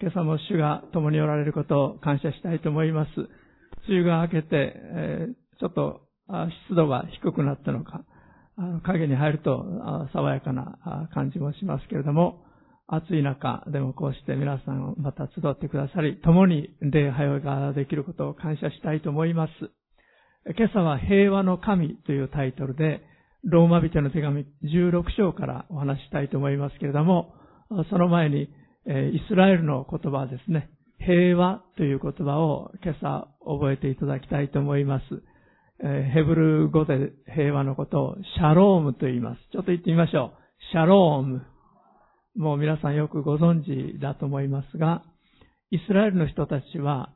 今朝も主が共におられることを感謝したいと思います。梅雨が明けて、えー、ちょっと湿度が低くなったのか、あの影に入ると爽やかな感じもしますけれども、暑い中でもこうして皆さんまた集ってくださり、共に礼拝ができることを感謝したいと思います。今朝は平和の神というタイトルで、ローマ人の手紙16章からお話したいと思いますけれども、その前に、えイスラエルの言葉ですね、平和という言葉を今朝覚えていただきたいと思います。えヘブル語で平和のことをシャロームと言います。ちょっと言ってみましょう。シャローム。もう皆さんよくご存知だと思いますが、イスラエルの人たちは、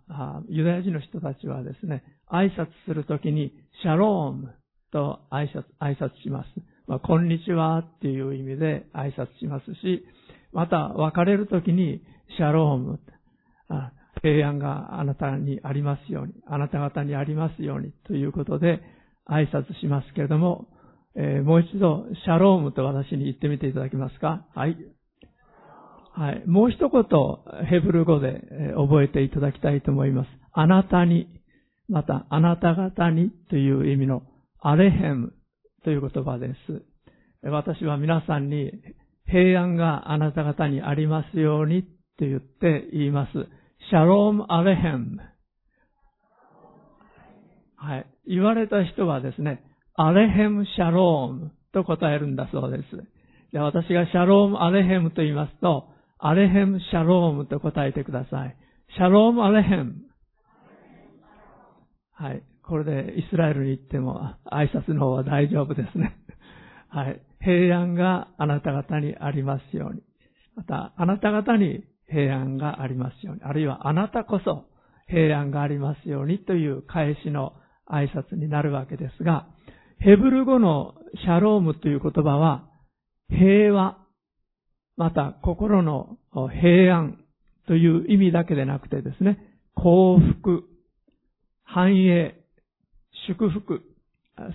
ユダヤ人の人たちはですね、挨拶するときに、シャロームと挨拶、挨拶します。まあ、こんにちはっていう意味で挨拶しますし、また別れるときに、シャローム、平安があなたにありますように、あなた方にありますようにということで挨拶しますけれども、えー、もう一度、シャロームと私に言ってみていただけますか？はい。はい。もう一言、ヘブル語で覚えていただきたいと思います。あなたに、また、あなた方にという意味のアレヘムという言葉です。私は皆さんに平安があなた方にありますようにと言って言います。シャロームアレヘム。はい。言われた人はですね、アレヘムシャロームと答えるんだそうです。で私がシャロームアレヘムと言いますと、アレヘム・シャロームと答えてください。シャローム・アレヘム。はい。これでイスラエルに行っても挨拶の方は大丈夫ですね。はい。平安があなた方にありますように。また、あなた方に平安がありますように。あるいはあなたこそ平安がありますようにという返しの挨拶になるわけですが、ヘブル語のシャロームという言葉は、平和また心の平安という意味だけでなくてですね、幸福、繁栄、祝福、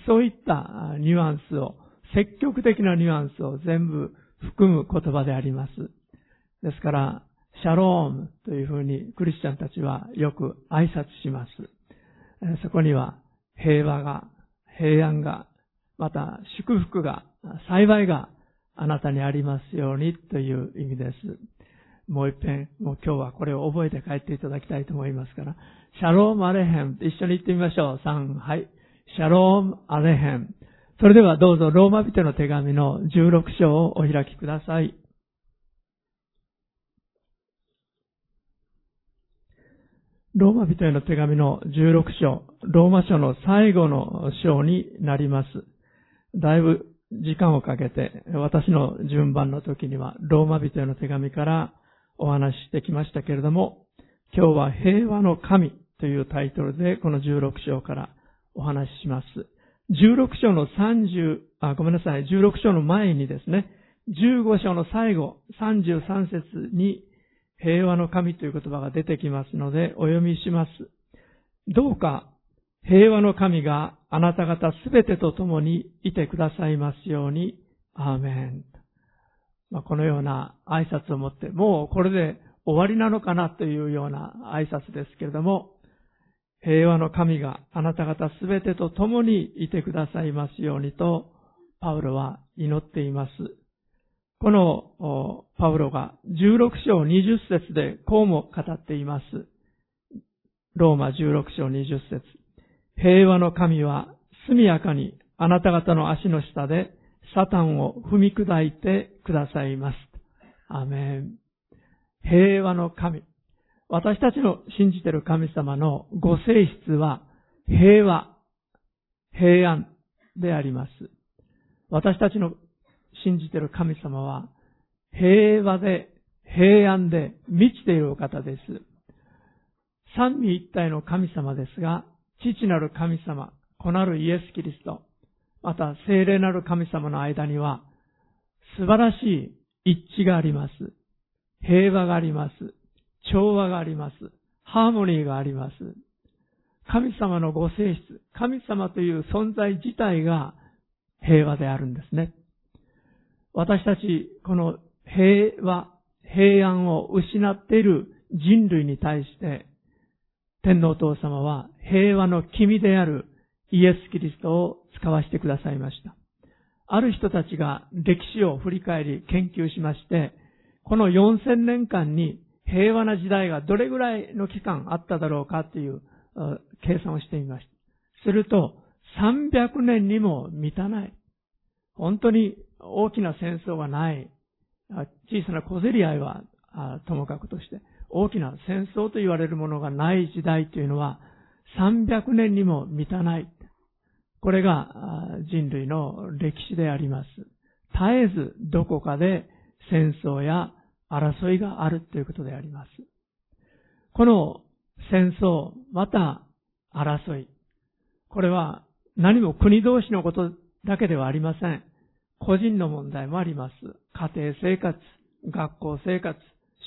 そういったニュアンスを、積極的なニュアンスを全部含む言葉であります。ですから、シャロームというふうにクリスチャンたちはよく挨拶します。そこには平和が、平安が、また祝福が、幸いがあなたにありますようにという意味です。もう一遍、もう今日はこれを覚えて帰っていただきたいと思いますから、シャロームアレヘム一緒に言ってみましょう。3、はい。シャロームアレヘム。それではどうぞローマ人の手紙の16章をお開きください。ローマ人への手紙の16章、ローマ書の最後の章になります。だいぶ時間をかけて、私の順番の時には、ローマ人への手紙からお話ししてきましたけれども、今日は平和の神というタイトルで、この16章からお話しします。16章の30、あ、ごめんなさい、16章の前にですね、15章の最後、33節に平和の神という言葉が出てきますので、お読みします。どうか平和の神があなた方すべてと共にいてくださいますように。アーメン。まあ、このような挨拶をもって、もうこれで終わりなのかなというような挨拶ですけれども、平和の神があなた方すべてと共にいてくださいますようにと、パウロは祈っています。このパウロが16章20節でこうも語っています。ローマ16章20節平和の神は速やかにあなた方の足の下でサタンを踏み砕いてくださいます。アメン。平和の神。私たちの信じている神様のご性質は平和、平安であります。私たちの信じている神様は平和で平安で満ちているお方です。三位一体の神様ですが、父なる神様、子なるイエス・キリスト、また聖霊なる神様の間には、素晴らしい一致があります。平和があります。調和があります。ハーモニーがあります。神様のご性質、神様という存在自体が平和であるんですね。私たち、この平和、平安を失っている人類に対して天皇父様は平和の君であるイエス・キリストを使わせてくださいました。ある人たちが歴史を振り返り研究しまして、この4000年間に平和な時代がどれぐらいの期間あっただろうかという計算をしてみました。すると、300年にも満たない。本当に大きな戦争がない。小さな小競り合いはともかくとして、大きな戦争と言われるものがない時代というのは、300年にも満たない。これが人類の歴史であります。絶えずどこかで戦争や争いがあるということであります。この戦争、また争い。これは何も国同士のことだけではありません。個人の問題もあります。家庭生活、学校生活、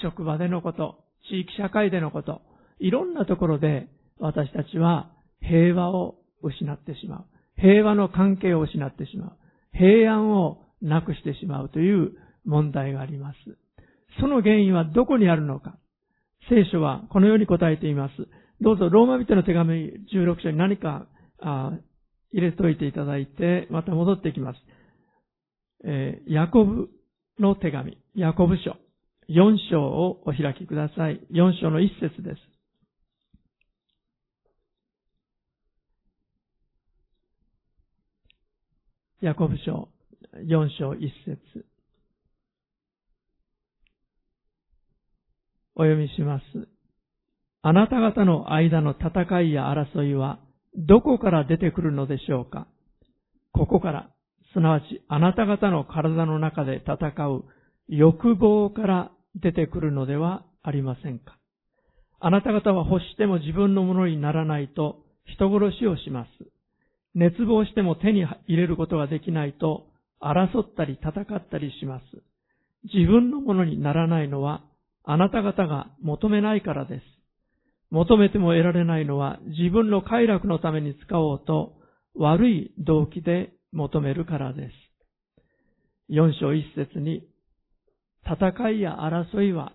職場でのこと、地域社会でのこと、いろんなところで私たちは平和を失ってしまう。平和の関係を失ってしまう。平安をなくしてしまうという問題があります。その原因はどこにあるのか。聖書はこのように答えています。どうぞローマ人の手紙16章に何か入れておいていただいて、また戻ってきます。えー、ヤコブの手紙、ヤコブ書、4章をお開きください。4章の1節です。ヤコブ書4章1節お読みします。あなた方の間の戦いや争いはどこから出てくるのでしょうか？ここから、すなわちあなた方の体の中で戦う欲望から出てくるのではありませんか？あなた方は欲しても自分のものにならないと人殺しをします。熱望しても手に入れることができないと争ったり戦ったりします。自分のものにならないのはあなた方が求めないからです。求めても得られないのは自分の快楽のために使おうと悪い動機で求めるからです。四章一節に戦いや争いは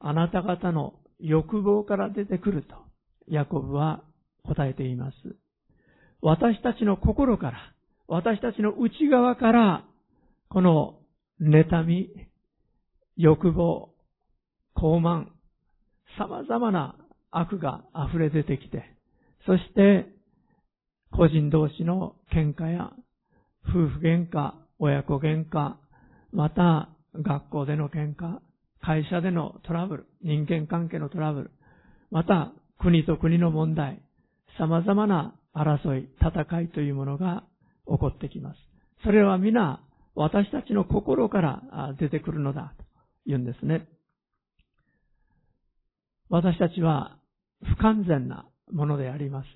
あなた方の欲望から出てくるとヤコブは答えています。私たちの心から、私たちの内側から、この妬み、欲望、傲慢、様々な悪が溢れ出てきて、そして、個人同士の喧嘩や、夫婦喧嘩、親子喧嘩、また、学校での喧嘩、会社でのトラブル、人間関係のトラブル、また、国と国の問題、様々な争い、戦いというものが起こってきます。それは皆、私たちの心から出てくるのだ言うんですね。私たちは不完全なものであります。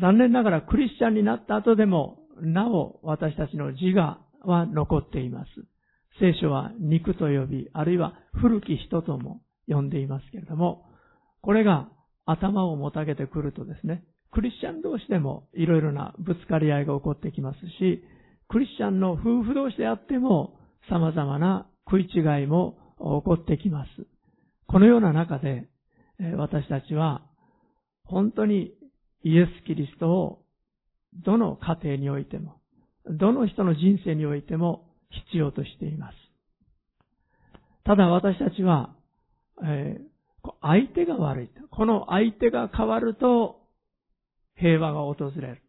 残念ながらクリスチャンになった後でも、なお私たちの自我は残っています。聖書は肉と呼び、あるいは古き人とも呼んでいますけれども、これが頭をもたげてくるとですね、クリスチャン同士でもいろいろなぶつかり合いが起こってきますし、クリスチャンの夫婦同士であっても様々な食い違いも起こってきます。このような中で、私たちは本当にイエス・キリストをどの家庭においても、どの人の人生においても必要としています。ただ私たちは、えー、相手が悪い。この相手が変わると平和が訪れる。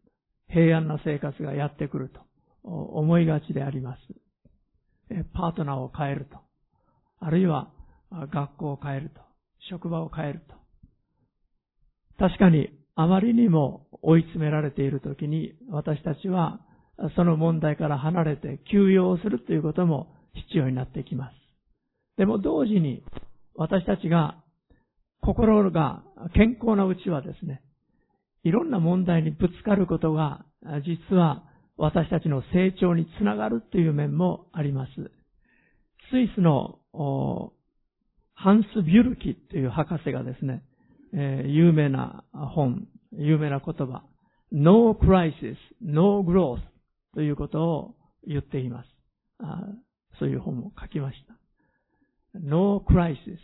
平安な生活がやってくると思いがちであります。パートナーを変えると。あるいは学校を変えると。職場を変えると。確かにあまりにも追い詰められている時に私たちはその問題から離れて休養をするということも必要になってきます。でも同時に私たちが心が健康なうちはですね、いろんな問題にぶつかることが、実は私たちの成長につながるという面もあります。スイスのハンス・ビュルキという博士がですね、えー、有名な本、有名な言葉、No crisis, no growth ということを言っています。あそういう本も書きました。No crisis,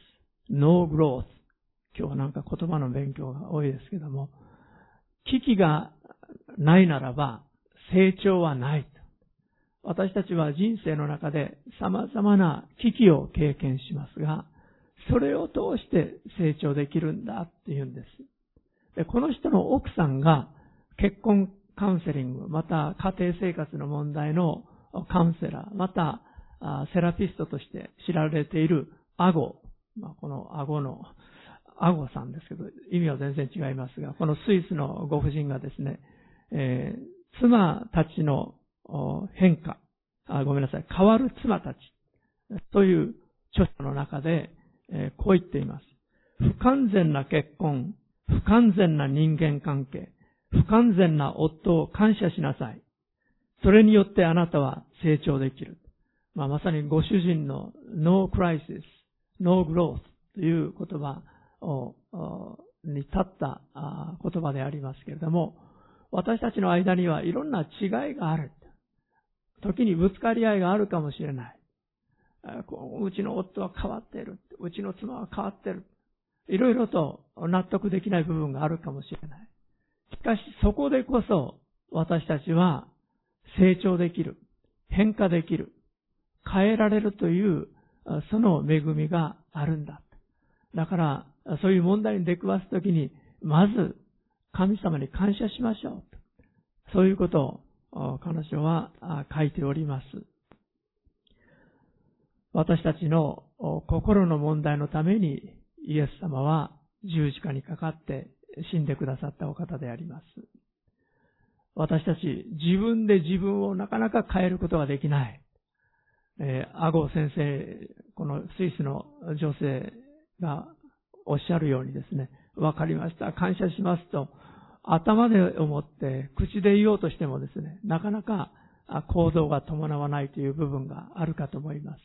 no growth。今日はなんか言葉の勉強が多いですけども、危機がないならば成長はない。私たちは人生の中で様々な危機を経験しますが、それを通して成長できるんだって言うんです。でこの人の奥さんが結婚カウンセリング、また家庭生活の問題のカウンセラー、またセラピストとして知られているアゴ、まあ、このアゴの、アゴさんですけど、意味は全然違いますが、このスイスのご婦人がですね、えー、妻たちの変化あ、ごめんなさい、変わる妻たちという著書の中で、え、こう言っています。不完全な結婚、不完全な人間関係、不完全な夫を感謝しなさい。それによってあなたは成長できる。まあ、まさにご主人の no crisis, no growth という言葉をに立った言葉でありますけれども、私たちの間にはいろんな違いがある。時にぶつかり合いがあるかもしれない。うちの夫は変わっている。うちの妻は変わっている。いろいろと納得できない部分があるかもしれない。しかしそこでこそ私たちは成長できる。変化できる。変えられるというその恵みがあるんだ。だから、そういう問題に出くわすときに、まず神様に感謝しましょう。そういうことを彼女は書いております。私たちの心の問題のためにイエス様は十字架にかかって死んでくださったお方であります。私たち自分で自分をなかなか変えることができない。えー、アゴ先生、このスイスの女性がおっしゃるようにですね、わかりました、感謝しますと、頭で思って口で言おうとしてもですね、なかなか行動が伴わないという部分があるかと思います。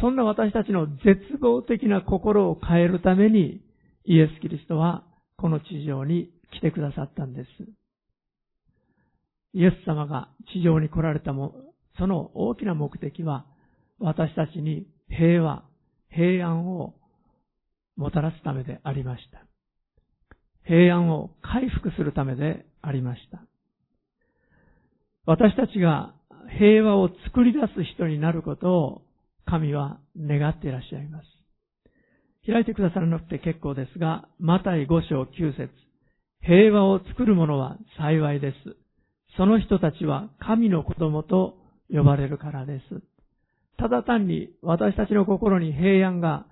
そんな私たちの絶望的な心を変えるために、イエス・キリストはこの地上に来てくださったんです。イエス様が地上に来られたも、その大きな目的は、私たちに平和、平安をもたらすためでありました。平安を回復するためでありました。私たちが平和を作り出す人になることを神は願っていらっしゃいます。開いてくださらなくて結構ですが、マタイ5章9節平和を作る者は幸いです。その人たちは神の子供と呼ばれるからです。ただ単に私たちの心に平安が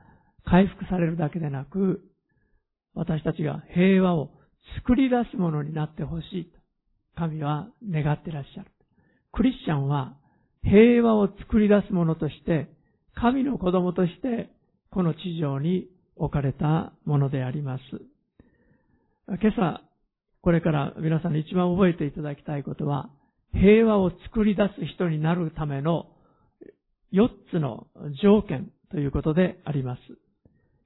回復されるだけでなく、私たちが平和を作り出すものになってほしいと、神は願ってらっしゃる。クリスチャンは平和を作り出すものとして、神の子供として、この地上に置かれたものであります。今朝、これから皆さんに一番覚えていただきたいことは、平和を作り出す人になるための4つの条件ということであります。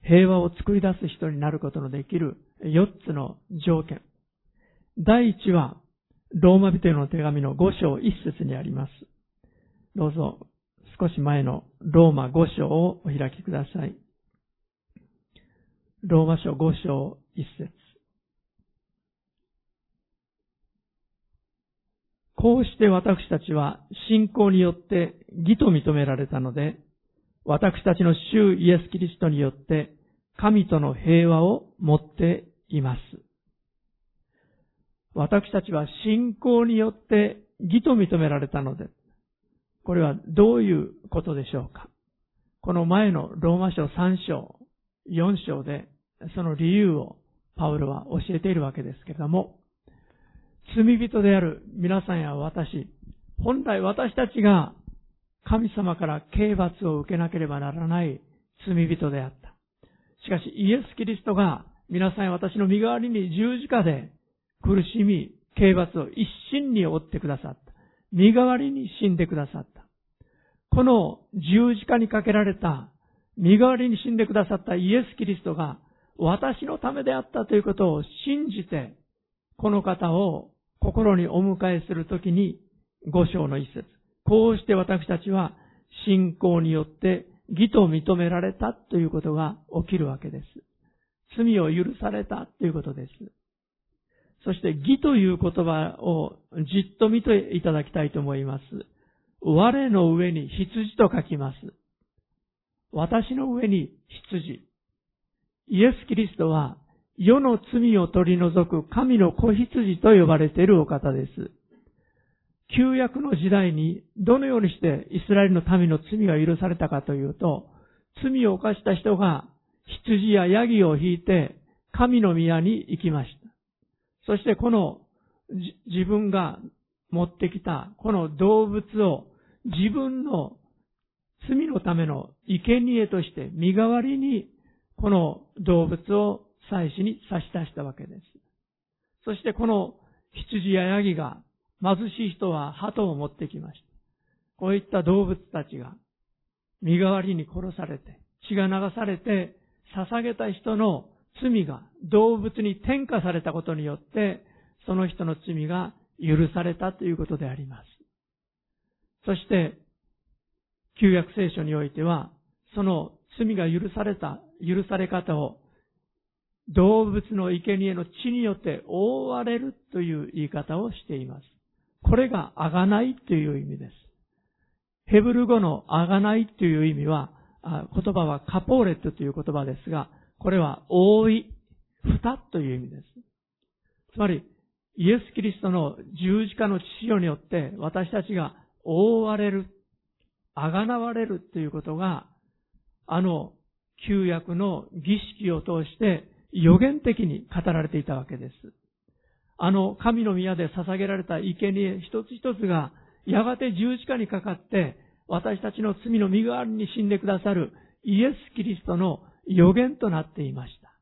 平和を作り出す人になることのできる4つの条件。第1は、ローマ人への手紙の5章1節にあります。どうぞ、少し前のローマ5章をお開きください。ローマ書5章1節こうして私たちは信仰によって義と認められたので、私たちの主イエス・キリストによって神との平和を持っています。私たちは信仰によって義と認められたので、これはどういうことでしょうか？この前のローマ書3章、4章でその理由をパウロは教えているわけですけれども、罪人である皆さんや私、本来私たちが神様から刑罰を受けなければならない罪人であった。しかしイエス・キリストが皆さん私の身代わりに十字架で苦しみ、刑罰を一心に負ってくださった。身代わりに死んでくださった。この十字架にかけられた、身代わりに死んでくださったイエス・キリストが私のためであったということを信じて、この方を心にお迎えするときに、五章の一節。こうして私たちは信仰によって義と認められたということが起きるわけです。罪を許されたということです。そして義という言葉をじっと見ていただきたいと思います。我の上に羊と書きます。私の上に羊。イエス・キリストは世の罪を取り除く神の子羊と呼ばれているお方です。旧約の時代にどのようにしてイスラエルの民の罪が許されたかというと、罪を犯した人が羊やヤギを引いて神の宮に行きました。そしてこの自分が持ってきたこの動物を自分の罪のための生贄として身代わりにこの動物を祭司に差し出したわけです。そしてこの羊やヤギが貧しい人は鳩を持ってきました。こういった動物たちが身代わりに殺されて血が流されて捧げた人の罪が動物に転嫁されたことによってその人の罪が許されたということであります。そして、旧約聖書においては、その罪が許された、許され方を動物の生贄の血によって覆われるという言い方をしています。これがあがないという意味です。ヘブル語のあがないという意味は、言葉はカポーレットという言葉ですが、これは覆い、蓋という意味です。つまり、イエス・キリストの十字架の父親によって私たちが覆われる、あがなわれるということが、あの旧約の儀式を通して予言的に語られていたわけです。あの神の宮で捧げられた生贄一つ一つが、やがて十字架にかかって、私たちの罪の身代わりに死んでくださるイエス・キリストの予言となっていました。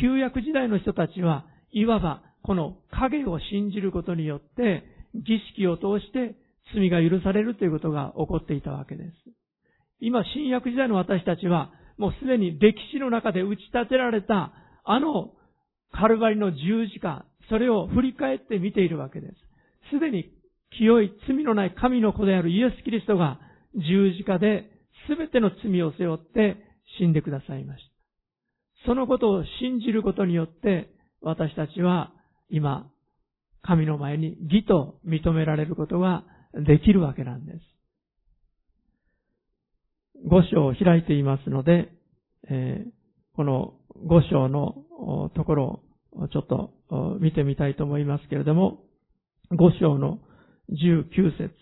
旧約時代の人たちは、いわばこの影を信じることによって、儀式を通して罪が許されるということが起こっていたわけです。今、新約時代の私たちは、もうすでに歴史の中で打ち立てられた、あのカルバリの十字架、それを振り返って見ているわけです。すでに清い罪のない神の子であるイエス・キリストが十字架で全ての罪を背負って死んでくださいました。そのことを信じることによって私たちは今神の前に義と認められることができるわけなんです。五章を開いていますので、えー、この五章のところをちょっと見てみたいと思いますけれども、五章の19節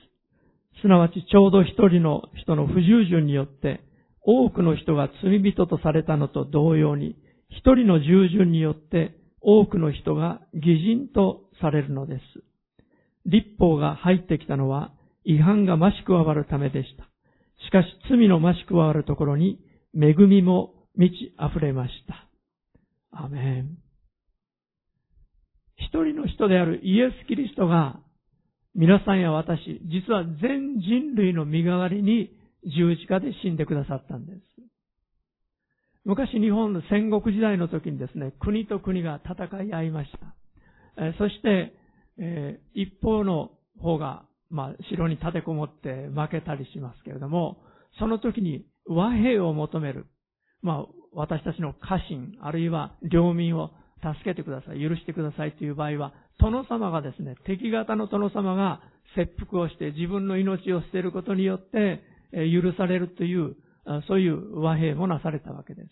すなわちちょうど一人の人の不従順によって多くの人が罪人とされたのと同様に、一人の従順によって多くの人が偽人とされるのです。立法が入ってきたのは違反が増し加わるためでした。しかし罪の増し加わるところに恵みも満ち溢れました。アメン。一人の人であるイエス・キリストが皆さんや私、実は全人類の身代わりに十字架で死んでくださったんです。昔日本の戦国時代の時にですね、国と国が戦い合いました。えそして、えー、一方の方が、まあ、城に立てこもって負けたりしますけれども、その時に和平を求める。まあ、私たちの家臣、あるいは領民を助けてください、許してくださいという場合は、殿様がですね、敵方の殿様が切腹をして自分の命を捨てることによって、許されるという、そういう和平もなされたわけです。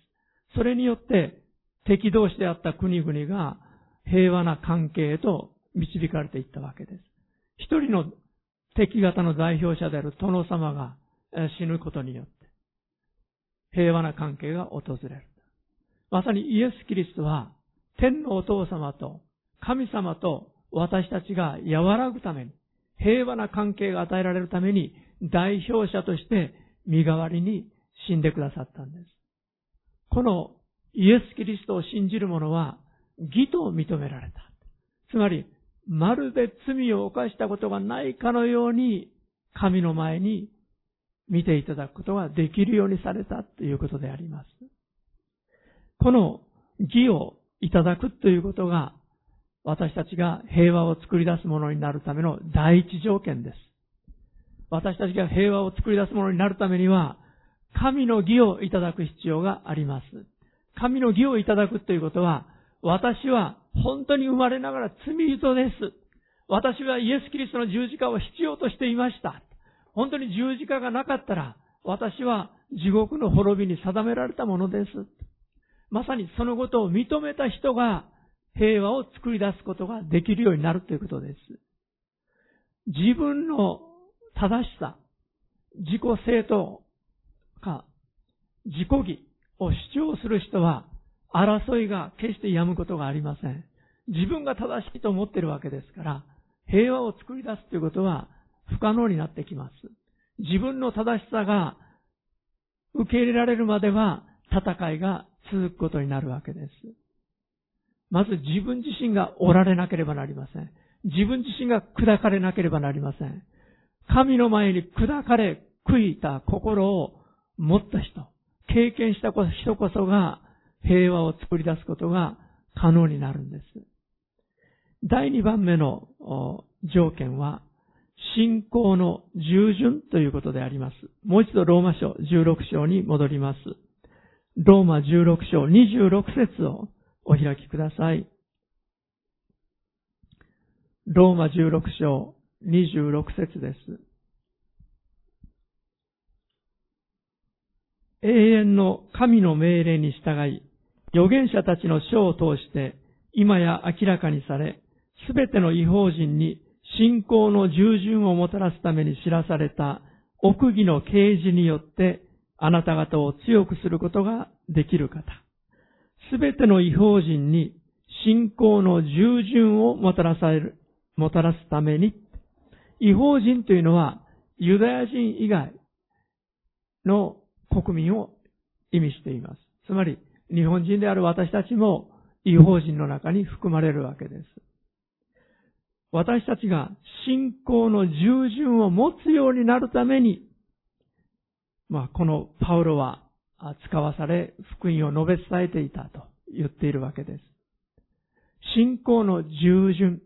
それによって敵同士であった国々が平和な関係へと導かれていったわけです。一人の敵方の代表者である殿様が死ぬことによって、平和な関係が訪れる。まさにイエス・キリストは、天のお父様と神様と私たちが和らぐために、平和な関係が与えられるために、代表者として身代わりに死んでくださったんです。このイエス・キリストを信じる者は義と認められた。つまり、まるで罪を犯したことがないかのように神の前に見ていただくことができるようにされたということであります。この義をいただくということが私たちが平和を作り出すものになるための第一条件です。私たちが平和を作り出すものになるためには神の義をいただく必要があります。神の義をいただくということは、私は本当に生まれながら罪人です。私はイエス・キリストの十字架を必要としていました。本当に十字架がなかったら、私は地獄の滅びに定められたものです。まさにそのことを認めた人が平和を作り出すことができるようになるということです。自分の正しさ、自己正当か、自己義を主張する人は、争いが決して止むことがありません。自分が正しいと思っているわけですから、平和を作り出すということは不可能になってきます。自分の正しさが受け入れられるまでは戦いが続くことになるわけです。まず自分自身がおられなければなりません。自分自身が砕かれなければなりません。神の前に砕かれ、悔いた心を持った人、経験した人こそが平和を作り出すことが可能になるんです。第2番目の条件は、信仰の従順ということであります。もう一度ローマ書16章に戻ります。ローマ16章26節をお開きください。ローマ16章26節です。永遠の神の命令に従い、預言者たちの書を通して、今や明らかにされ、すべての違法人に信仰の従順をもたらすために知らされた奥義の啓示によって、あなた方を強くすることができる方。すべての違法人に信仰の従順をもたらされる、もたらすために、違法人というのはユダヤ人以外の国民を意味しています。つまり、日本人である私たちも違法人の中に含まれるわけです。私たちが信仰の従順を持つようになるために、まあ、このパウロは使わされ、福音を述べ伝えていたと言っているわけです。信仰の従順、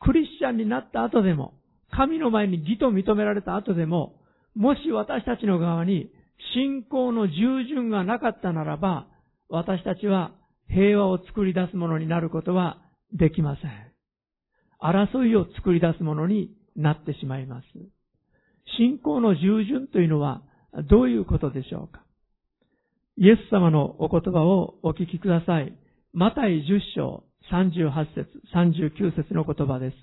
クリスチャンになった後でも、神の前に義と認められた後でも、もし私たちの側に信仰の従順がなかったならば、私たちは平和を作り出すものになることはできません。争いを作り出すものになってしまいます。信仰の従順というのはどういうことでしょうか？イエス様のお言葉をお聞きください。マタイ10章38節39節の言葉です。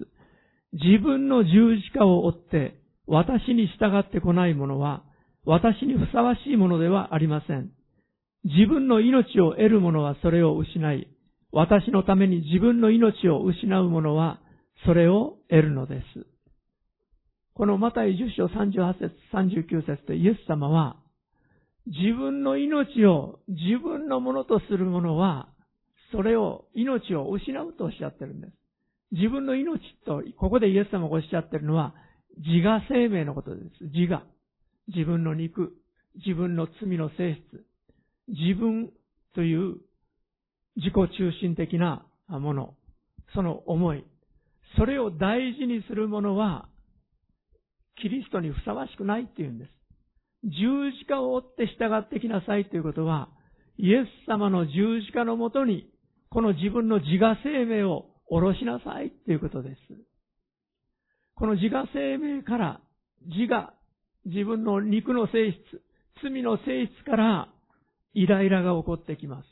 自分の十字架を追って私に従ってこない者は私にふさわしいものではありません。自分の命を得る者はそれを失い、私のために自分の命を失う者はそれを得るのです。このマタイ10章38節39節でイエス様は、自分の命を自分のものとする者は、それを、命を失うとおっしゃってるんです。自分の命と、ここでイエス様がおっしゃってるのは、自我生命のことです。自我。自分の肉、自分の罪の性質、自分という自己中心的なもの、その思い、それを大事にする者は、キリストにふさわしくないっていうんです。十字架を追って従ってきなさいということは、イエス様の十字架のもとに、この自分の自我生命を下ろしなさいということです。この自我生命から自我、自分の肉の性質、罪の性質からイライラが起こってきます。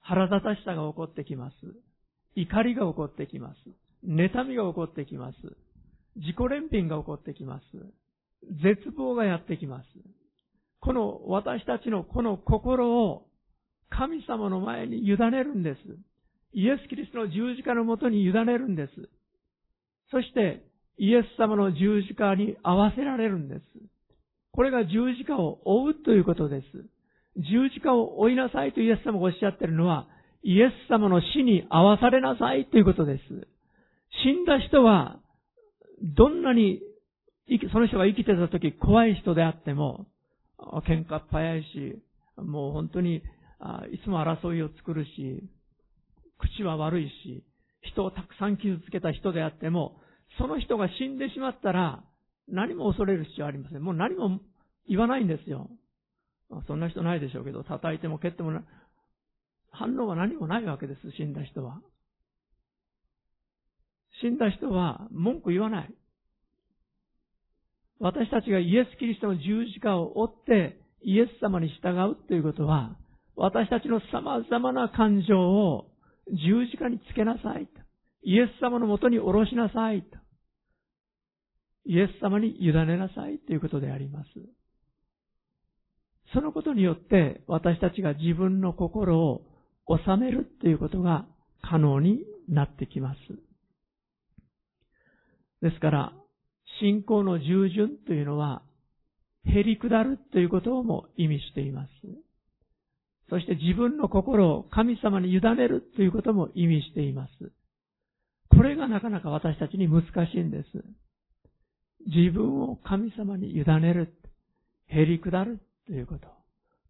腹立たしさが起こってきます。怒りが起こってきます。妬みが起こってきます。自己憐憫が起こってきます。絶望がやってきます。この私たちのこの心を神様の前に委ねるんです。イエス・キリストの十字架のもとに委ねるんです。そしてイエス様の十字架に合わせられるんです。これが十字架を追うということです。十字架を追いなさいとイエス様がおっしゃっているのは、イエス様の死に合わされなさいということです。死んだ人は、どんなに、その人が生きてた時怖い人であっても、喧嘩っ早いし、もう本当に、いつも争いを作るし、口は悪いし、人をたくさん傷つけた人であっても、その人が死んでしまったら、何も恐れる必要はありません。もう何も言わないんですよ。ま、そんな人ないでしょうけど、叩いても蹴っても反応は何もないわけです、死んだ人は。死んだ人は文句言わない。私たちがイエス・キリストの十字架を追ってイエス様に従うということは、私たちの様々な感情を十字架につけなさいと。イエス様のもとに下ろしなさいと。イエス様に委ねなさいということであります。そのことによって私たちが自分の心を収めるということが可能になってきます。ですから、信仰の従順というのは、減り下るということをも意味しています。そして自分の心を神様に委ねるということも意味しています。これがなかなか私たちに難しいんです。自分を神様に委ねる、減り下るということ。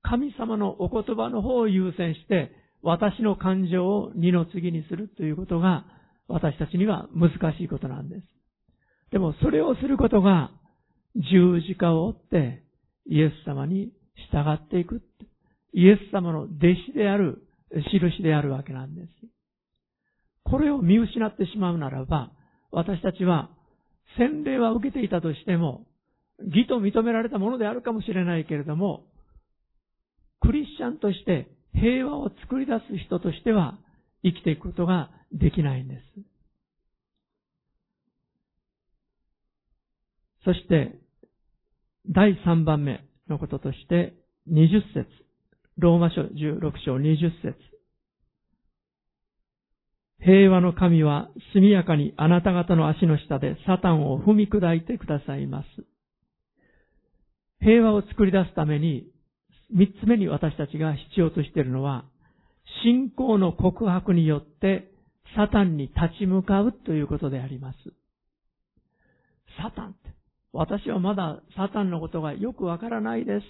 神様のお言葉の方を優先して、私の感情を二の次にするということが、私たちには難しいことなんです。でもそれをすることが、十字架を追ってイエス様に従っていく。イエス様の弟子である印であるわけなんです。これを見失ってしまうならば、私たちは洗礼は受けていたとしても、義と認められたものであるかもしれないけれども、クリスチャンとして平和を作り出す人としては生きていくことができないんです。そして、第3番目のこととして、20節。ローマ書16章20節。平和の神は速やかにあなた方の足の下でサタンを踏み砕いてくださいます。平和を作り出すために、三つ目に私たちが必要としているのは、信仰の告白によってサタンに立ち向かうということであります。サタンって、私はまだサタンのことがよくわからないです。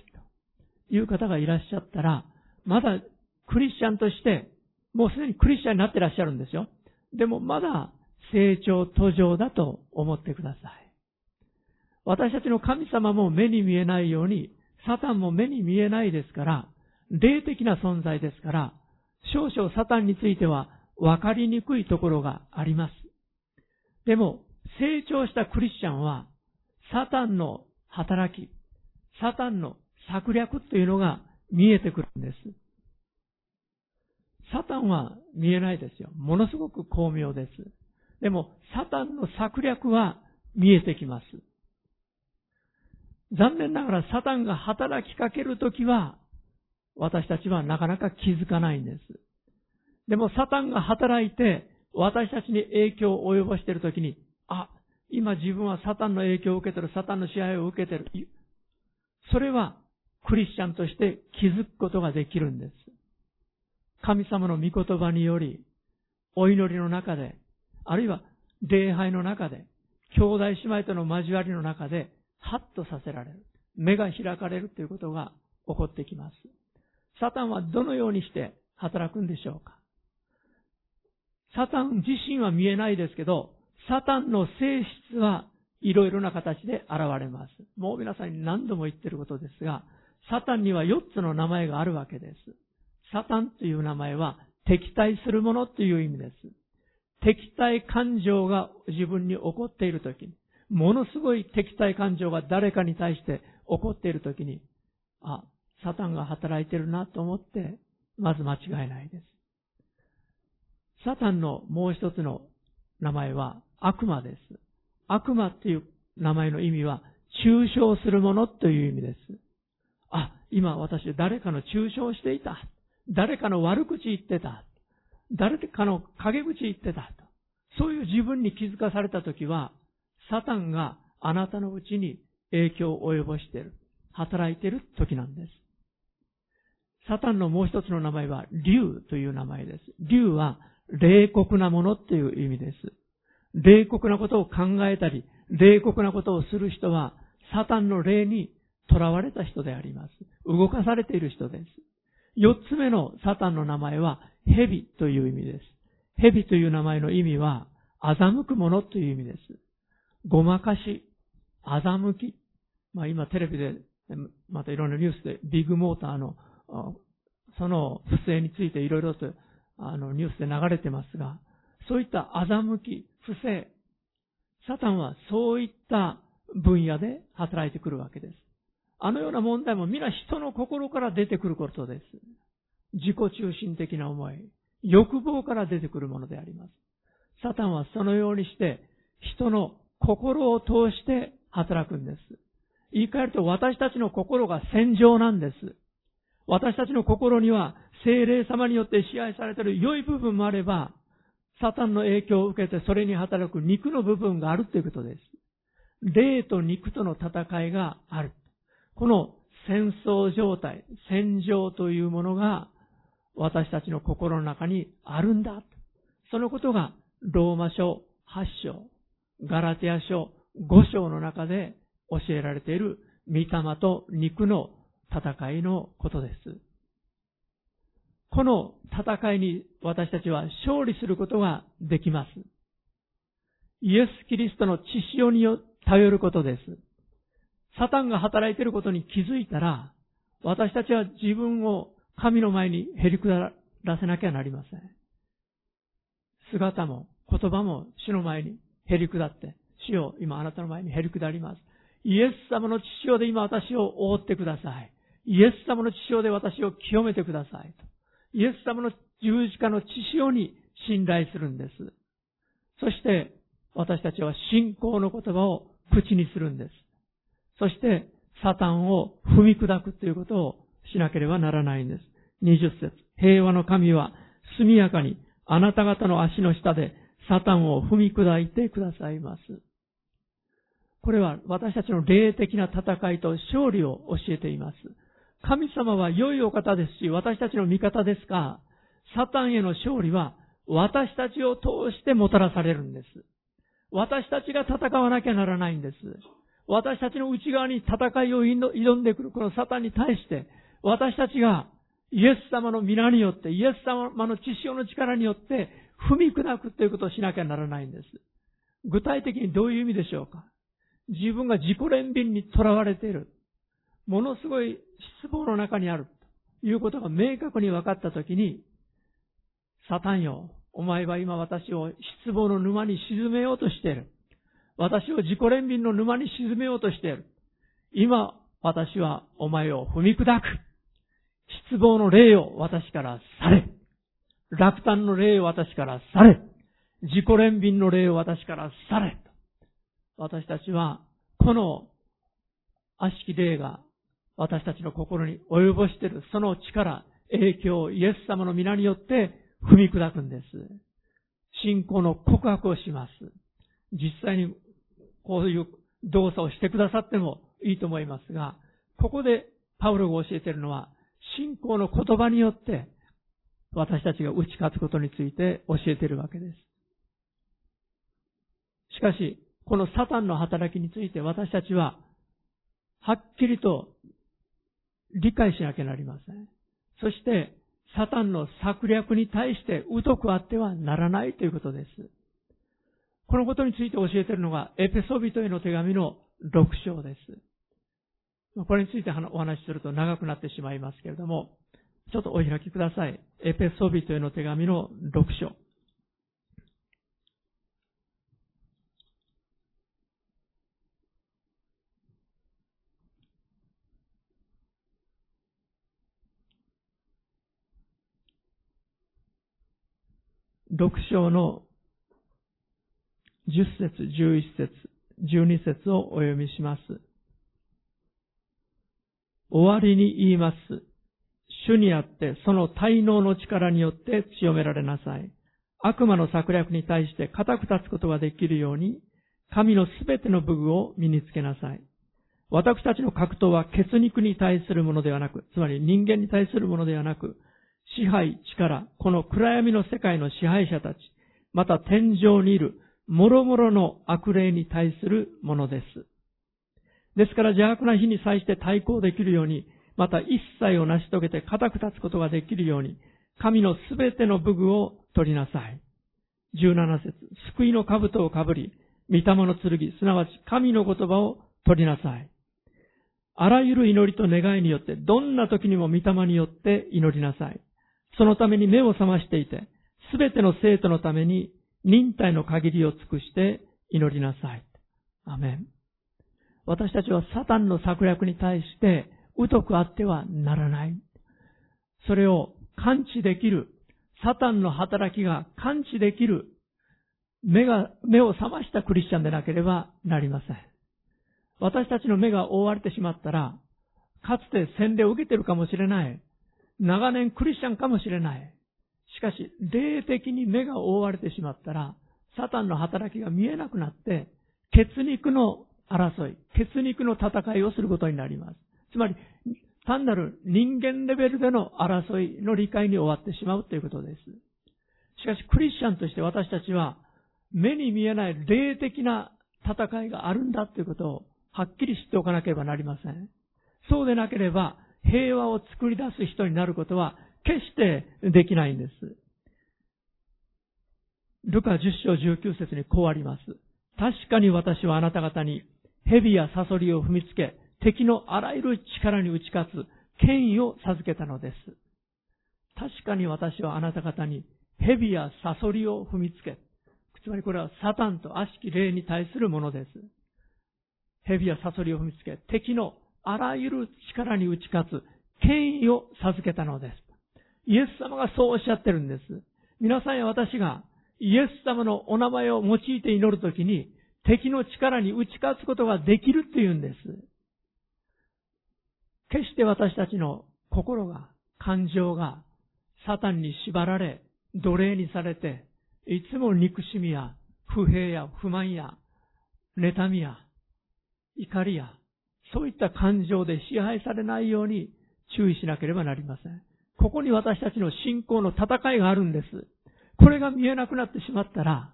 という方がいらっしゃったら、まだクリスチャンとしてもうすでにクリスチャンになってらっしゃるんですよ。でもまだ成長途上だと思ってください。私たちの神様も目に見えないように、サタンも目に見えないですから、霊的な存在ですから、少々サタンについては分かりにくいところがあります。でも、成長したクリスチャンは、サタンの働き、サタンの策略というのが見えてくるんです。サタンは見えないですよ。ものすごく巧妙です。でも、サタンの策略は見えてきます。残念ながらサタンが働きかけるときは、私たちはなかなか気づかないんです。でも、サタンが働いて、私たちに影響を及ぼしているときに、あ、今自分はサタンの影響を受けてる、サタンの支配を受けてる。それは、クリスチャンとして気づくことができるんです。神様の御言葉により、お祈りの中で、あるいは礼拝の中で、兄弟姉妹との交わりの中で、ハッとさせられる。目が開かれるということが起こってきます。サタンはどのようにして働くんでしょうかサタン自身は見えないですけど、サタンの性質はいろいろな形で現れます。もう皆さんに何度も言ってることですが、サタンには4つの名前があるわけです。サタンという名前は敵対するものという意味です。敵対感情が自分に起こっているときに、ものすごい敵対感情が誰かに対して起こっているときに、あ、サタンが働いてるなと思って、まず間違いないです。サタンのもう一つの名前は悪魔です。悪魔っていう名前の意味は、抽象するものという意味です。あ、今私誰かの抽象していた。誰かの悪口言ってた。誰かの陰口言ってた。そういう自分に気づかされたときは、サタンがあなたのうちに影響を及ぼしている。働いている時なんです。サタンのもう一つの名前は、竜という名前です。竜は、冷酷なものという意味です。冷酷なことを考えたり、冷酷なことをする人は、サタンの霊に囚われた人であります。動かされている人です。四つ目のサタンの名前は、蛇という意味です。蛇という名前の意味は、欺くものという意味です。ごまかし、欺き。まあ今テレビでまたいろんなニュースでビッグモーターの、その不正についていろいろとあのニュースで流れてますが、そういった欺き、不正、サタンはそういった分野で働いてくるわけです。あのような問題も皆人の心から出てくることです。自己中心的な思い、欲望から出てくるものであります。サタンはそのようにして人の心を通して働くんです。言い換えると私たちの心が戦場なんです。私たちの心には精霊様によって支配されている良い部分もあれば、サタンの影響を受けてそれに働く肉の部分があるということです。霊と肉との戦いがある。この戦争状態、戦場というものが私たちの心の中にあるんだ。そのことがローマ書8章、ガラテヤ書5章の中で教えられている御霊と肉の戦いのことです。この戦いに私たちは勝利することができます。イエス・キリストの血潮に頼ることです。サタンが働いていることに気づいたら、私たちは自分を神の前に減り下らせなきゃなりません。姿も言葉も主の前に減り下って、主よ今あなたの前に減り下ります。イエス様の血潮で今私を覆ってください。イエス様の血潮で私を清めてください。とイエス様の十字架の血潮に信頼するんです。そして私たちは信仰の言葉を口にするんです。そして、サタンを踏み砕くということをしなければならないんです。20節平和の神は速やかにあなた方の足の下でサタンを踏み砕いてくださいます。これは私たちの霊的な戦いと勝利を教えています。神様は良いお方ですし、私たちの味方ですが、サタンへの勝利は私たちを通してもたらされるんです。私たちが戦わなきゃならないんです。私たちの内側に戦いを挑んでくるこのサタンに対して、私たちがイエス様の皆によって、イエス様の知潮の力によって踏み砕くということをしなきゃならないんです。具体的にどういう意味でしょうか自分が自己憐憫に囚われている。ものすごい失望の中にある。ということが明確に分かったときに、サタンよ、お前は今私を失望の沼に沈めようとしている。私を自己憐憫の沼に沈めようとしている。今、私はお前を踏み砕く。失望の霊を私から去れ。落胆の霊を私から去れ。自己憐憫の霊を私から去れ。私たちは、この悪しき霊が私たちの心に及ぼしているその力、影響をイエス様の皆によって踏み砕くんです。信仰の告白をします。実際にこういう動作をしてくださってもいいと思いますが、ここでパウロが教えているのは、信仰の言葉によって私たちが打ち勝つことについて教えているわけです。しかし、このサタンの働きについて私たちは、はっきりと理解しなきゃなりません。そして、サタンの策略に対して疎くあってはならないということです。このことについて教えているのが、エペソビトへの手紙の6章です。これについてお話しすると長くなってしまいますけれども、ちょっとお開きください。エペソビトへの手紙の6章。6章の10節、11節、12節をお読みします。終わりに言います。主にあってその滞納の力によって強められなさい。悪魔の策略に対して固く立つことができるように、神のすべての武具を身につけなさい。私たちの格闘は血肉に対するものではなく、つまり人間に対するものではなく、支配、力、この暗闇の世界の支配者たち、また天井にいる諸々の悪霊に対するものです。ですから邪悪な日に際して対抗できるように、また一切を成し遂げて固く立つことができるように、神のすべての武具を取りなさい。17節救いの兜をかぶり、御霊の剣、すなわち神の言葉を取りなさい。あらゆる祈りと願いによって、どんな時にも御霊によって祈りなさい。そのために目を覚ましていて、すべての生徒のために忍耐の限りを尽くして祈りなさい。アメン。私たちはサタンの策略に対して疎くあってはならない。それを感知できる、サタンの働きが感知できる目が、目を覚ましたクリスチャンでなければなりません。私たちの目が覆われてしまったら、かつて洗礼を受けてるかもしれない。長年クリスチャンかもしれない。しかし、霊的に目が覆われてしまったら、サタンの働きが見えなくなって、血肉の争い、血肉の戦いをすることになります。つまり、単なる人間レベルでの争いの理解に終わってしまうということです。しかし、クリスチャンとして私たちは、目に見えない霊的な戦いがあるんだということをはっきり知っておかなければなりません。そうでなければ、平和を作り出す人になることは決してできないんです。ルカ10章19節にこうあります。確かに私はあなた方に蛇やサソリを踏みつけ、敵のあらゆる力に打ち勝つ権威を授けたのです。確かに私はあなた方に蛇やサソリを踏みつけ、つまりこれはサタンと悪しき霊に対するものです。蛇やサソリを踏みつけ、敵のあらゆる力に打ち勝つ権威を授けたのです。イエス様がそうおっしゃってるんです。皆さんや私がイエス様のお名前を用いて祈るときに敵の力に打ち勝つことができるっていうんです。決して私たちの心が、感情がサタンに縛られ、奴隷にされて、いつも憎しみや不平や不満や妬みや怒りやそういった感情で支配されないように注意しなければなりません。ここに私たちの信仰の戦いがあるんです。これが見えなくなってしまったら、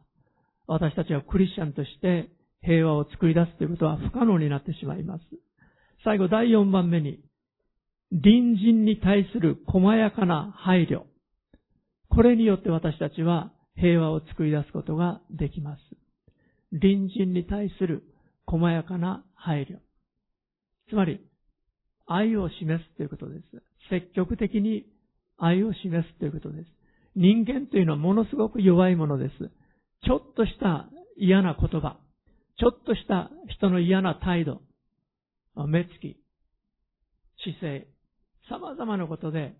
私たちはクリスチャンとして平和を作り出すということは不可能になってしまいます。最後第4番目に、隣人に対する細やかな配慮。これによって私たちは平和を作り出すことができます。隣人に対する細やかな配慮。つまり、愛を示すということです。積極的に愛を示すということです。人間というのはものすごく弱いものです。ちょっとした嫌な言葉、ちょっとした人の嫌な態度、目つき、姿勢、様々なことで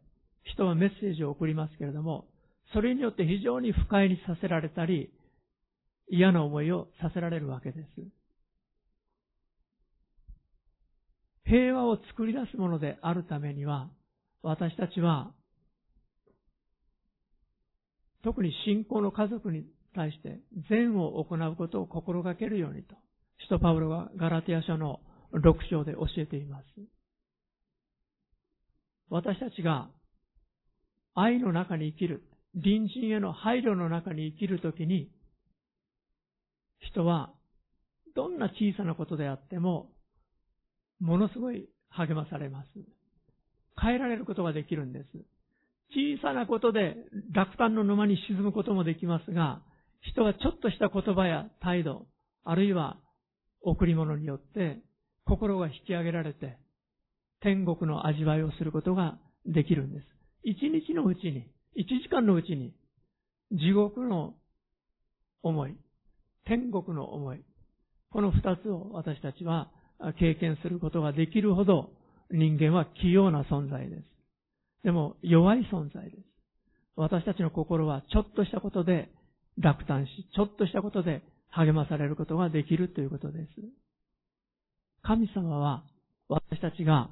人はメッセージを送りますけれども、それによって非常に不快にさせられたり、嫌な思いをさせられるわけです。平和を作り出すものであるためには、私たちは、特に信仰の家族に対して善を行うことを心がけるようにと、使徒パウロがガラティア書の6章で教えています。私たちが愛の中に生きる。隣人への配慮の中に生きるときに、人はどんな小さなことであっても、ものすごい励まされます。変えられることができるんです。小さなことで落胆の沼に沈むこともできますが、人はちょっとした言葉や態度、あるいは贈り物によって心が引き上げられて、天国の味わいをすることができるんです。一日のうちに1時間のうちに地獄の思い、天国の思い、この二つを私たちは経験することができるほど人間は器用な存在です。でも弱い存在です。私たちの心はちょっとしたことで落胆し、ちょっとしたことで励まされることができるということです。神様は私たちが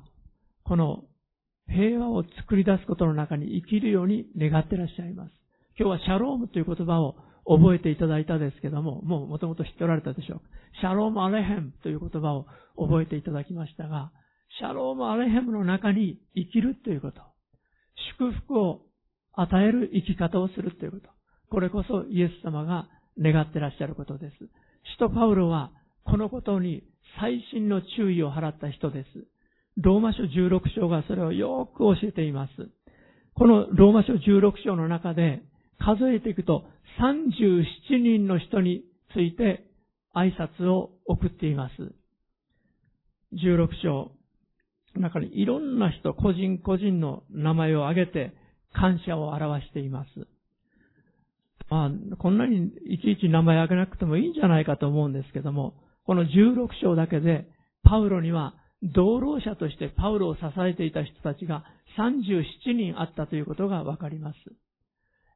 この平和を作り出すことの中に生きるように願ってらっしゃいます。今日はシャロームという言葉を覚えていただいたですけども、もうもともと知っておられたでしょう。シャロームアレヘムという言葉を覚えていただきましたが、シャロームアレヘムの中に生きるということ。祝福を与える生き方をするということ。これこそイエス様が願ってらっしゃることです。使徒パウロはこのことに最新の注意を払った人です。ローマ書16章がそれをよく教えています。このローマ書16章の中で数えていくと37人の人について挨拶を送っています。16章中にいろんな人、個人個人の名前を挙げて感謝を表しています。まあ、こんなにいちいち名前挙げなくてもいいんじゃないかと思うんですけども、この16章だけで、パウロには同労者としてパウロを支えていた人たちが37人あったということがわかります。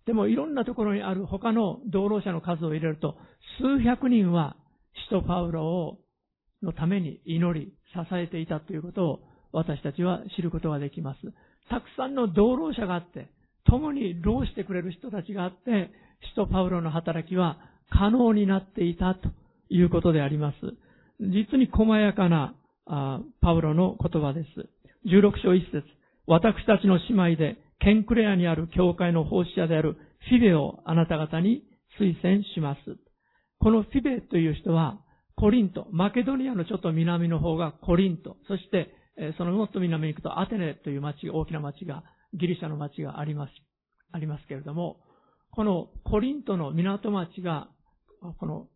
でもいろんなところにある他の同労者の数を入れると、数百人は使徒パウロをのために祈り、支えていたということを私たちは知ることができます。たくさんの同労者があって、共に労してくれる人たちがあって、使徒パウロの働きは可能になっていたということであります。実に細やかなパウロの言葉です。16章1節私たちの姉妹でケンクレアにある教会の奉仕者であるフィベをあなた方に推薦します。このフィベという人はコリント、マケドニアのちょっと南の方がコリント、そしてそのもっと南に行くとアテネという町、大きな町が、ギリシャの町があります、ありますけれども、このコリントの港町が、この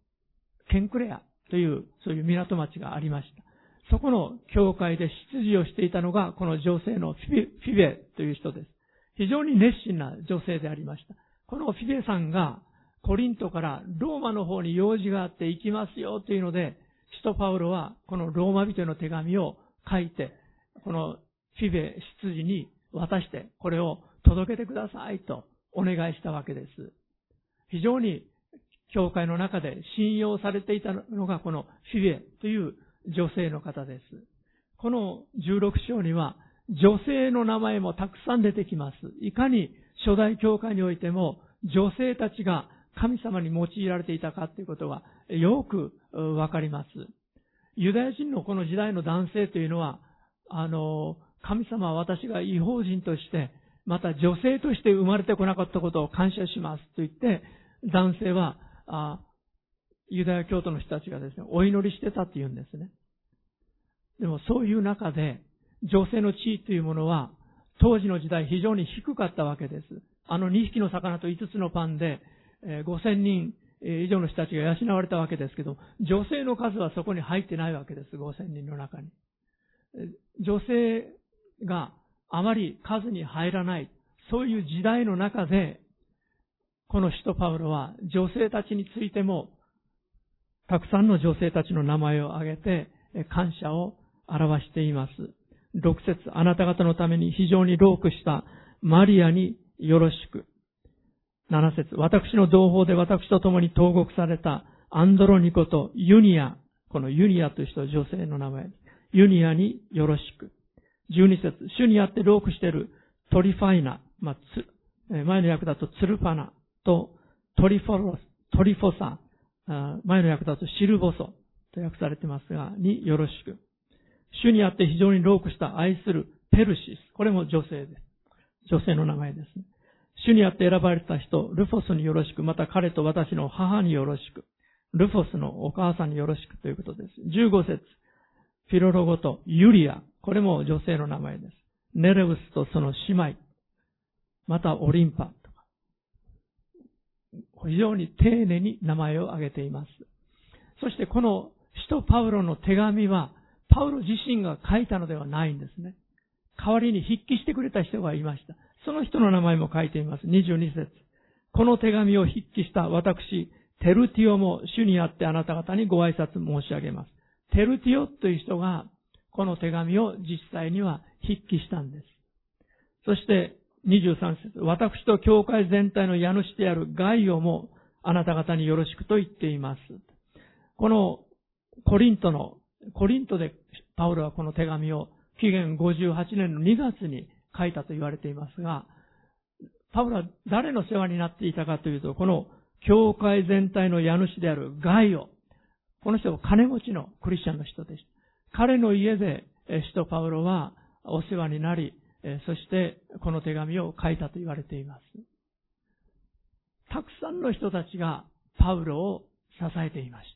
ケンクレアという、そういう港町がありました。そこの教会で執事をしていたのが、この女性のフィベという人です。非常に熱心な女性でありました。このフィベさんが、コリントからローマの方に用事があって行きますよというので、使徒パウロはこのローマ人への手紙を書いて、このフィベ執事に渡して、これを届けてくださいとお願いしたわけです。非常に教会の中で信用されていたのがこのフィベという女性の方です。この16章には女性の名前もたくさん出てきます。いかに初代教会においても女性たちが神様に用いられていたかということがよくわかります。ユダヤ人のこの時代の男性というのは、あの、神様は私が違法人として、また女性として生まれてこなかったことを感謝しますと言って、男性は、あユダヤ教徒の人たちがですね、お祈りしてたって言うんですね。でもそういう中で、女性の地位というものは、当時の時代非常に低かったわけです。あの2匹の魚と5つのパンで、5000人以上の人たちが養われたわけですけど、女性の数はそこに入ってないわけです、5000人の中に。女性があまり数に入らない、そういう時代の中で、この使徒パウロは女性たちについても、たくさんの女性たちの名前を挙げて感謝を表しています。6節あなた方のために非常にロークしたマリアによろしく。7節私の同胞で私と共に投獄されたアンドロニコとユニア、このユニアという人は女性の名前です。ユニアによろしく。12節主にあってロークしているトリファイナ、まあ、前の訳だとツルファナとトリフォロス、トリフォサ、前の訳だとシルボソと訳されてますが、によろしく。主にあって非常にロークした愛するペルシス。これも女性です。女性の名前ですね。主にあって選ばれた人、ルフォスによろしく、また彼と私の母によろしく、ルフォスのお母さんによろしくということです。15節フィロロゴとユリア、これも女性の名前です。ネレウスとその姉妹、またオリンパとか、非常に丁寧に名前を挙げています。そしてこの使徒パウロの手紙は、パウロ自身が書いたのではないんですね。代わりに筆記してくれた人がいました。その人の名前も書いています。22節この手紙を筆記した私、テルティオも主にあってあなた方にご挨拶申し上げます。テルティオという人が、この手紙を実際には筆記したんです。そして、23節私と教会全体の家主であるガイオもあなた方によろしくと言っています。このコリントの、コリントでパウロはこの手紙を紀元58年の2月に書いたと言われていますが、パウロは誰の世話になっていたかというと、この教会全体の家主であるガイオ。この人は金持ちのクリスチャンの人でした。彼の家で、使徒パウロはお世話になり、そしてこの手紙を書いたと言われています。たくさんの人たちがパウロを支えていました。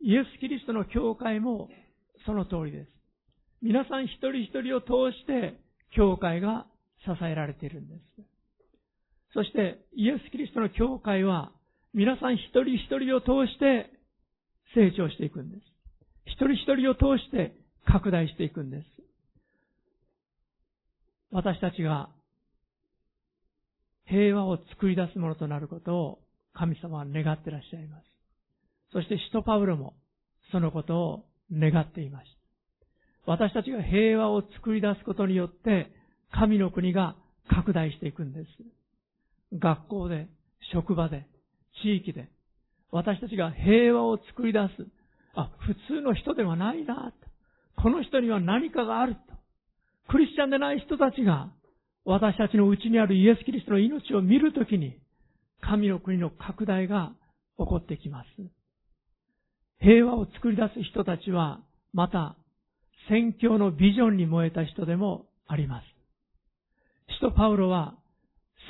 イエス・キリストの教会もその通りです。皆さん一人一人を通して、教会が支えられているんです。そして、イエス・キリストの教会は、皆さん一人一人を通して成長していくんです。一人一人を通して拡大していくんです。私たちが平和を作り出すものとなることを神様は願ってらっしゃいます。そして使徒パウロもそのことを願っていました。私たちが平和を作り出すことによって神の国が拡大していくんです。学校で、職場で、地域で、私たちが平和を作り出す。あ、普通の人ではないなと。この人には何かがあると。クリスチャンでない人たちが私たちのうちにあるイエス・キリストの命を見るときに神の国の拡大が起こってきます。平和を作り出す人たちはまた宣教のビジョンに燃えた人でもあります。使徒パウロは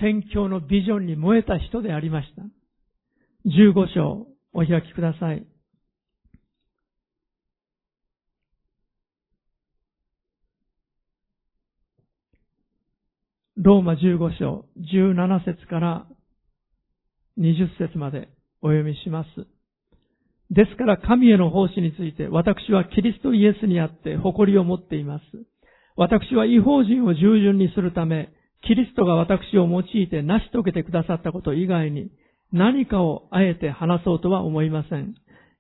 宣教のビジョンに燃えた人でありました。15章お開きください。ローマ15章17節から20節までお読みします。ですから神への奉仕について私はキリストイエスにあって誇りを持っています。私は違法人を従順にするため、キリストが私を用いて成し遂げてくださったこと以外に何かをあえて話そうとは思いません。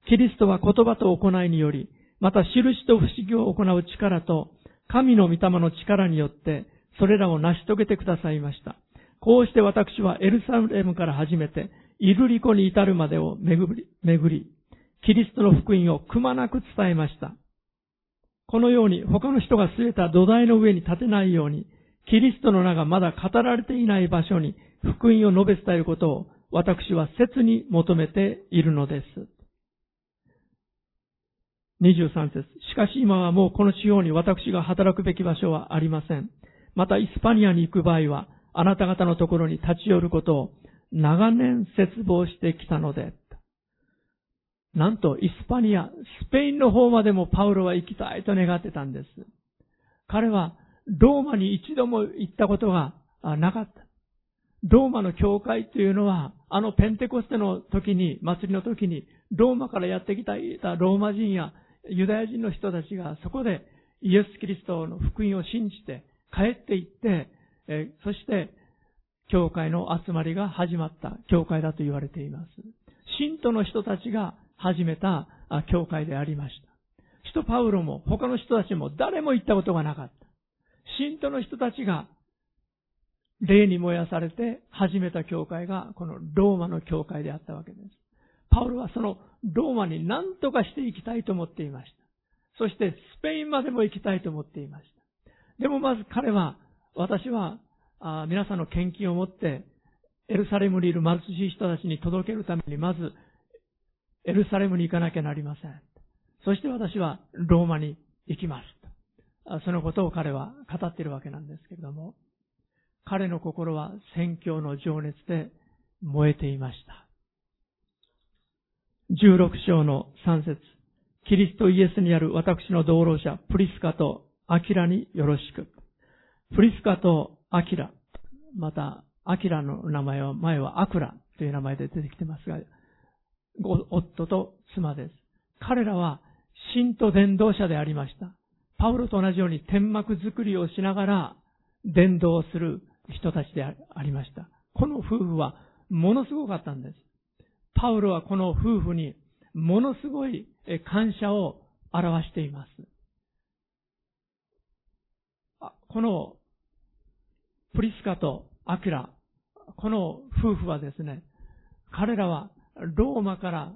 キリストは言葉と行いにより、また印と不思議を行う力と、神の御霊の力によって、それらを成し遂げてくださいました。こうして私はエルサレムから始めて、イルリコに至るまでを巡り、巡り、キリストの福音をくまなく伝えました。このように他の人が据えた土台の上に立てないように、キリストの名がまだ語られていない場所に福音を述べ伝えることを私は切に求めているのです。23節しかし今はもうこの地方に私が働くべき場所はありません。またイスパニアに行く場合は、あなた方のところに立ち寄ることを長年絶望してきたので、なんとイスパニア、スペインの方までもパウロは行きたいと願ってたんです。彼はローマに一度も行ったことがなかった。ローマの教会というのは、あのペンテコステの時に、祭りの時に、ローマからやってきたローマ人やユダヤ人の人たちがそこでイエス・キリストの福音を信じて帰っていって、えそして教会の集まりが始まった教会だと言われています。信徒の人たちが始めた教会でありました。使徒パウロも他の人たちも誰も行ったことがなかった。信徒の人たちが霊に燃やされて始めた教会がこのローマの教会であったわけです。パウロはそのローマに何とかして行きたいと思っていました。そしてスペインまでも行きたいと思っていました。でもまず彼は、私は皆さんの献金を持ってエルサレムにいる貧しい人たちに届けるためにまずエルサレムに行かなきゃなりません。そして私はローマに行きます。そのことを彼は語っているわけなんですけれども、彼の心は宣教の情熱で燃えていました。16章の3節キリストイエスにある私の道路者、プリスカとアキラによろしく。プリスカとアキラ、また、アキラの名前は、前はアクラという名前で出てきてますが、夫と妻です。彼らは信徒伝道者でありました。パウロと同じように天幕作りをしながら伝道する人たちでありました。この夫婦はものすごかったんです。パウロはこの夫婦にものすごい感謝を表しています。このプリスカとアキラ、この夫婦はですね、彼らはローマから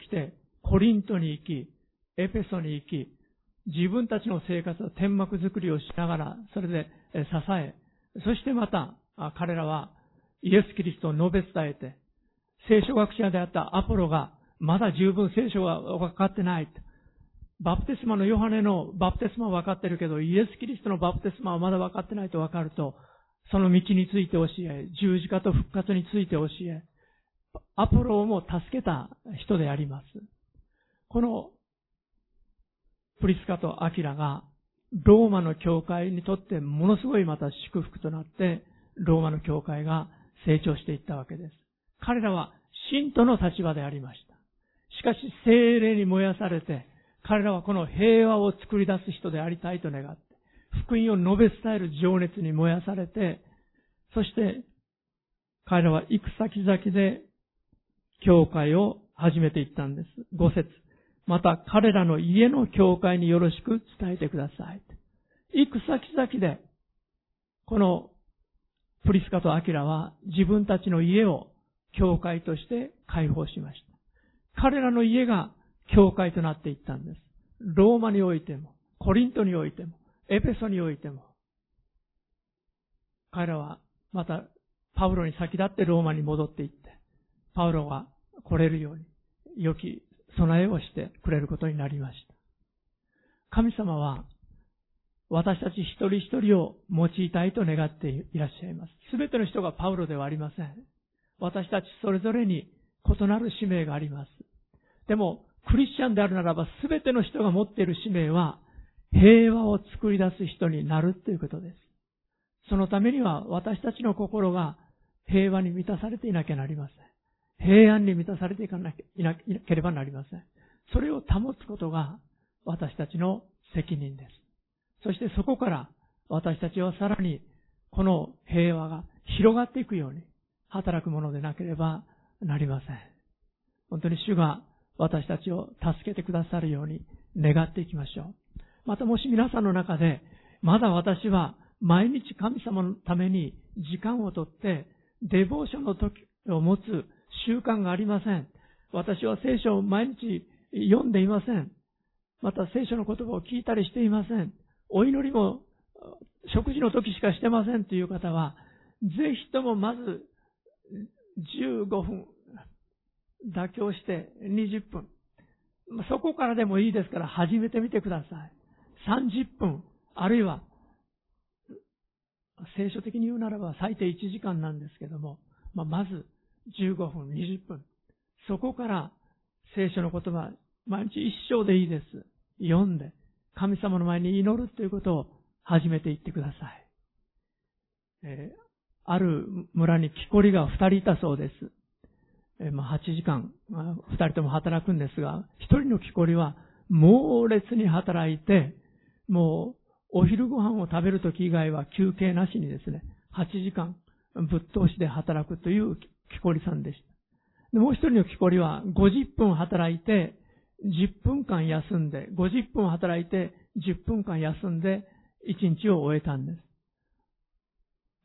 来て、コリントに行き、エペソに行き、自分たちの生活を天幕作りをしながら、それで支え、そしてまた彼らはイエス・キリストを述べ伝えて、聖書学者であったアポロがまだ十分聖書が分かってない。バプテスマのヨハネのバプテスマは分かってるけど、イエス・キリストのバプテスマはまだ分かってないと分かると、その道について教え、十字架と復活について教え、アポロをも助けた人であります。このプリスカとアキラがローマの教会にとってものすごいまた祝福となってローマの教会が成長していったわけです。彼らは信徒の立場でありました。しかし精霊に燃やされて、彼らはこの平和を作り出す人でありたいと願って、福音を述べ伝える情熱に燃やされて、そして彼らは行く先々で教会を始めていったんです。五節。また彼らの家の教会によろしく伝えてください。行く先々で、このプリスカとアキラは自分たちの家を教会として解放しました。彼らの家が教会となっていったんです。ローマにおいても、コリントにおいても、エペソにおいても、彼らはまたパウロに先立ってローマに戻っていって、パウロが来れるように、良き備えをしてくれることになりました。神様は、私たち一人一人を用いたいと願っていらっしゃいます。すべての人がパウロではありません。私たちそれぞれに異なる使命があります。でも、クリスチャンであるならば、すべての人が持っている使命は、平和を作り出す人になるということです。そのためには、私たちの心が平和に満たされていなきゃなりません。平安に満たされていかなければなりません。それを保つことが私たちの責任です。そしてそこから私たちはさらにこの平和が広がっていくように働くものでなければなりません。本当に主が私たちを助けてくださるように願っていきましょう。またもし皆さんの中で、まだ私は毎日神様のために時間をとってデボーションの時を持つ習慣がありません。私は聖書を毎日読んでいません。また聖書の言葉を聞いたりしていません。お祈りも食事の時しかしてませんという方は、ぜひともまず15分妥協して20分。そこからでもいいですから始めてみてください。30分、あるいは、聖書的に言うならば最低1時間なんですけども、まあ、まず15分、20分。そこから聖書の言葉、毎日一生でいいです。読んで、神様の前に祈るということを始めていってください。えー、ある村に木こりが2人いたそうです。えー、まあ、8時間、まあ、2人とも働くんですが、1人の木こりは猛烈に働いて、もうお昼ご飯を食べるとき以外は休憩なしにですね、8時間ぶっ通しで働くという木こりさんでした。でもう一人の木こりは50分働いて10分間休んで、50分働いて10分間休んで1日を終えたんです。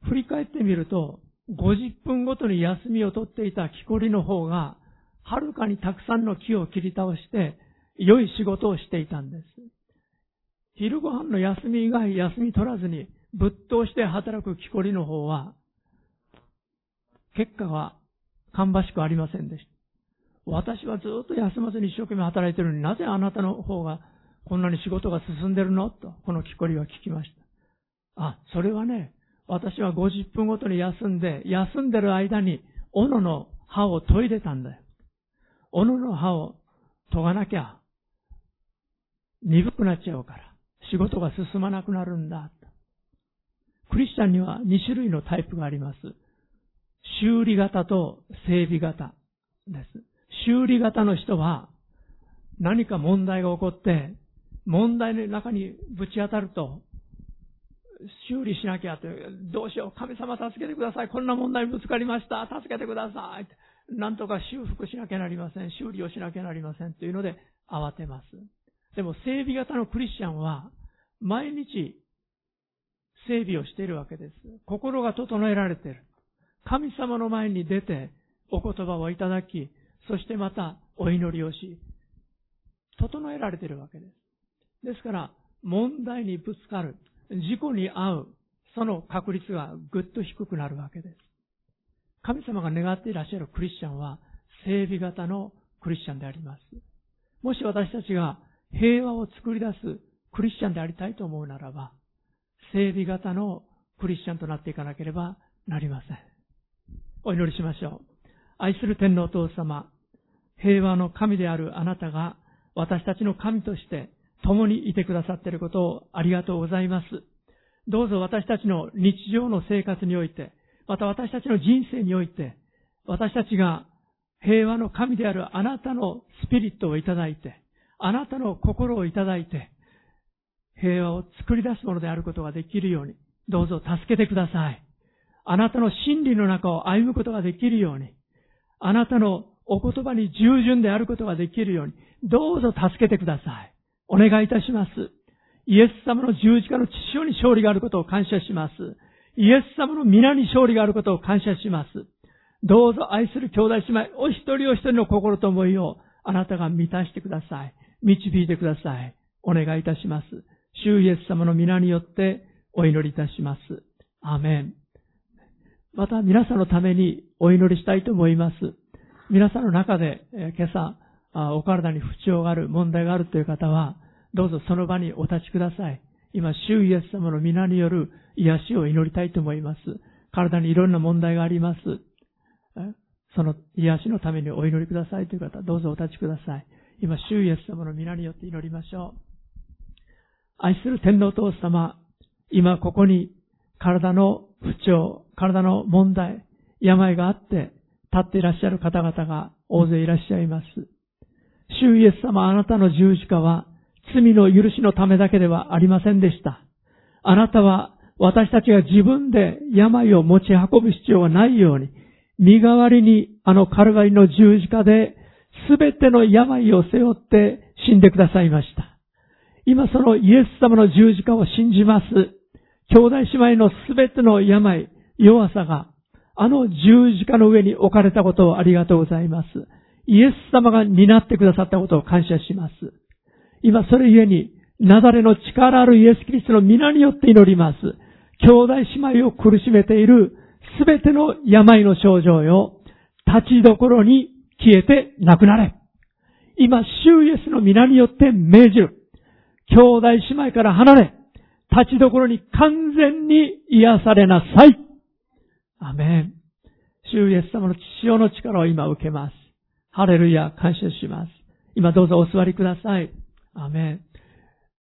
振り返ってみると、50分ごとに休みを取っていた木こりの方が、はるかにたくさんの木を切り倒して、良い仕事をしていたんです。昼ご飯の休み以外休み取らずに、ぶっ通して働く木こりの方は、結果は芳しくありませんでした。私はずっと休まずに一生懸命働いているのになぜあなたの方がこんなに仕事が進んでるの？と、この木こりは聞きました。あ、それはね、私は50分ごとに休んで、休んでる間に、斧の刃を研いでたんだよ。斧の刃を研がなきゃ、鈍くなっちゃうから、仕事が進まなくなるんだ。クリスチャンには2種類のタイプがあります。修理型と整備型です。修理型の人は何か問題が起こって、問題の中にぶち当たると、修理しなきゃって、どうしよう、神様助けてください、こんな問題にぶつかりました、助けてください。なんとか修復しなきゃなりません、修理をしなきゃなりませんというので慌てます。でも整備型のクリスチャンは、毎日整備をしているわけです。心が整えられている。神様の前に出てお言葉をいただき、そしてまたお祈りをし、整えられているわけです。ですから、問題にぶつかる、事故に遭う、その確率がぐっと低くなるわけです。神様が願っていらっしゃるクリスチャンは、整備型のクリスチャンであります。もし私たちが平和を作り出すクリスチャンでありたいと思うならば、整備型のクリスチャンとなっていかなければなりません。お祈りしましょう。愛する天皇お父様、平和の神であるあなたが私たちの神として共にいてくださっていることをありがとうございます。どうぞ私たちの日常の生活において、また私たちの人生において、私たちが平和の神であるあなたのスピリットをいただいて、あなたの心をいただいて、平和を作り出すものであることができるように、どうぞ助けてください。あなたの真理の中を歩むことができるように、あなたのお言葉に従順であることができるように、どうぞ助けてください。お願いいたします。イエス様の十字架の父親に勝利があることを感謝します。イエス様の皆に勝利があることを感謝します。どうぞ愛する兄弟姉妹、お一人お一人の心と思いをあなたが満たしてください。導いてください。お願いいたします。主イエス様の皆によってお祈りいたします。アメン。また皆さんのためにお祈りしたいと思います。皆さんの中で、え今朝お体に不調がある、問題があるという方は、どうぞその場にお立ちください。今、主イエス様の皆による癒しを祈りたいと思います。体にいろんな問題があります。その癒しのためにお祈りくださいという方、どうぞお立ちください。今、主イエス様の皆によって祈りましょう。愛する天皇父様、今ここに体の不調、体の問題、病があって立っていらっしゃる方々が大勢いらっしゃいます。主イエス様あなたの十字架は罪の許しのためだけではありませんでした。あなたは私たちが自分で病を持ち運ぶ必要がないように、身代わりにあのカルバリの十字架で全ての病を背負って死んでくださいました。今そのイエス様の十字架を信じます。兄弟姉妹の全ての病、弱さがあの十字架の上に置かれたことをありがとうございます。イエス様が担ってくださったことを感謝します。今それゆえに、なだれの力あるイエス・キリストの皆によって祈ります。兄弟姉妹を苦しめているすべての病の症状よ、立ちどころに消えてなくなれ。今、主イエスの皆によって命じる。兄弟姉妹から離れ、立ちどころに完全に癒されなさい。アメン。主イエス様の父親の力を今受けます。ハレルヤ、感謝します。今どうぞお座りください。アメン。